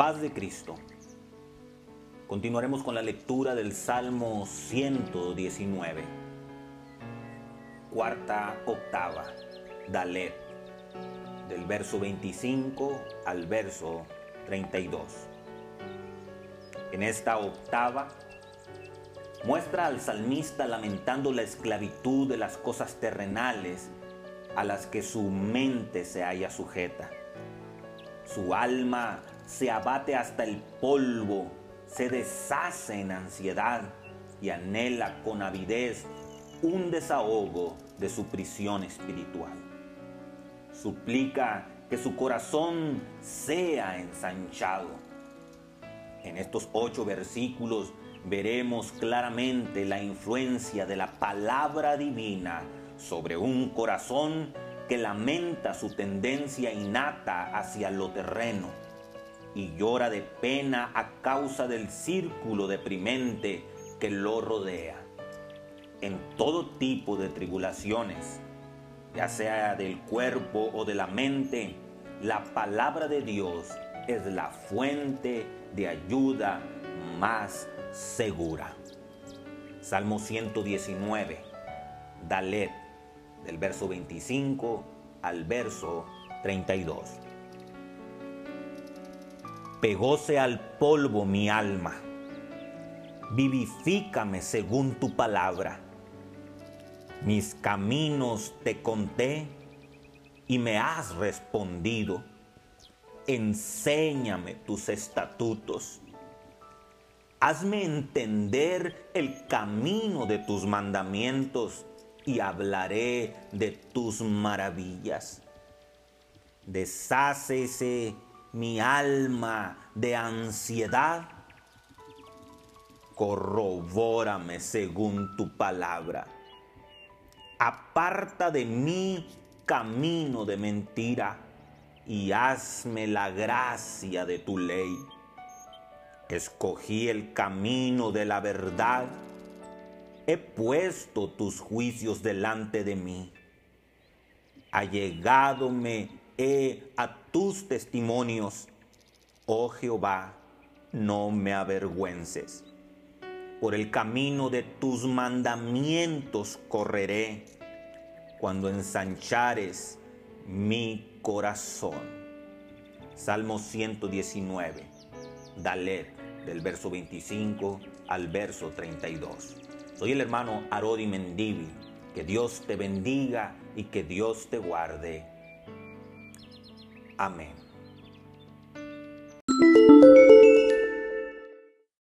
Paz de Cristo. Continuaremos con la lectura del Salmo 119. Cuarta octava, Dalet, del verso 25 al verso 32. En esta octava muestra al salmista lamentando la esclavitud de las cosas terrenales a las que su mente se halla sujeta. Su alma se abate hasta el polvo, se deshace en ansiedad y anhela con avidez un desahogo de su prisión espiritual. Suplica que su corazón sea ensanchado. En estos ocho versículos veremos claramente la influencia de la palabra divina sobre un corazón que lamenta su tendencia innata hacia lo terreno y llora de pena a causa del círculo deprimente que lo rodea. En todo tipo de tribulaciones, ya sea del cuerpo o de la mente, la palabra de Dios es la fuente de ayuda más segura. Salmo 119, Dalet, del verso 25 al verso 32. Pegóse al polvo mi alma, vivifícame según tu palabra. Mis caminos te conté y me has respondido. Enséñame tus estatutos. Hazme entender el camino de tus mandamientos y hablaré de tus maravillas. Deshácese mi alma de ansiedad. Corrobórame según tu palabra. Aparta de mí camino de mentira y hazme la gracia de tu ley. Escogí el camino de la verdad he puesto tus juicios delante de mí. Allegádome he a tus testimonios. Oh Jehová, no me avergüences. Por el camino de tus mandamientos correré cuando ensanchares mi corazón. Salmo 119, Dalet, del verso 25 al verso 32. Soy el hermano Arodi Mendivi. Que Dios te bendiga y que Dios te guarde. Amin.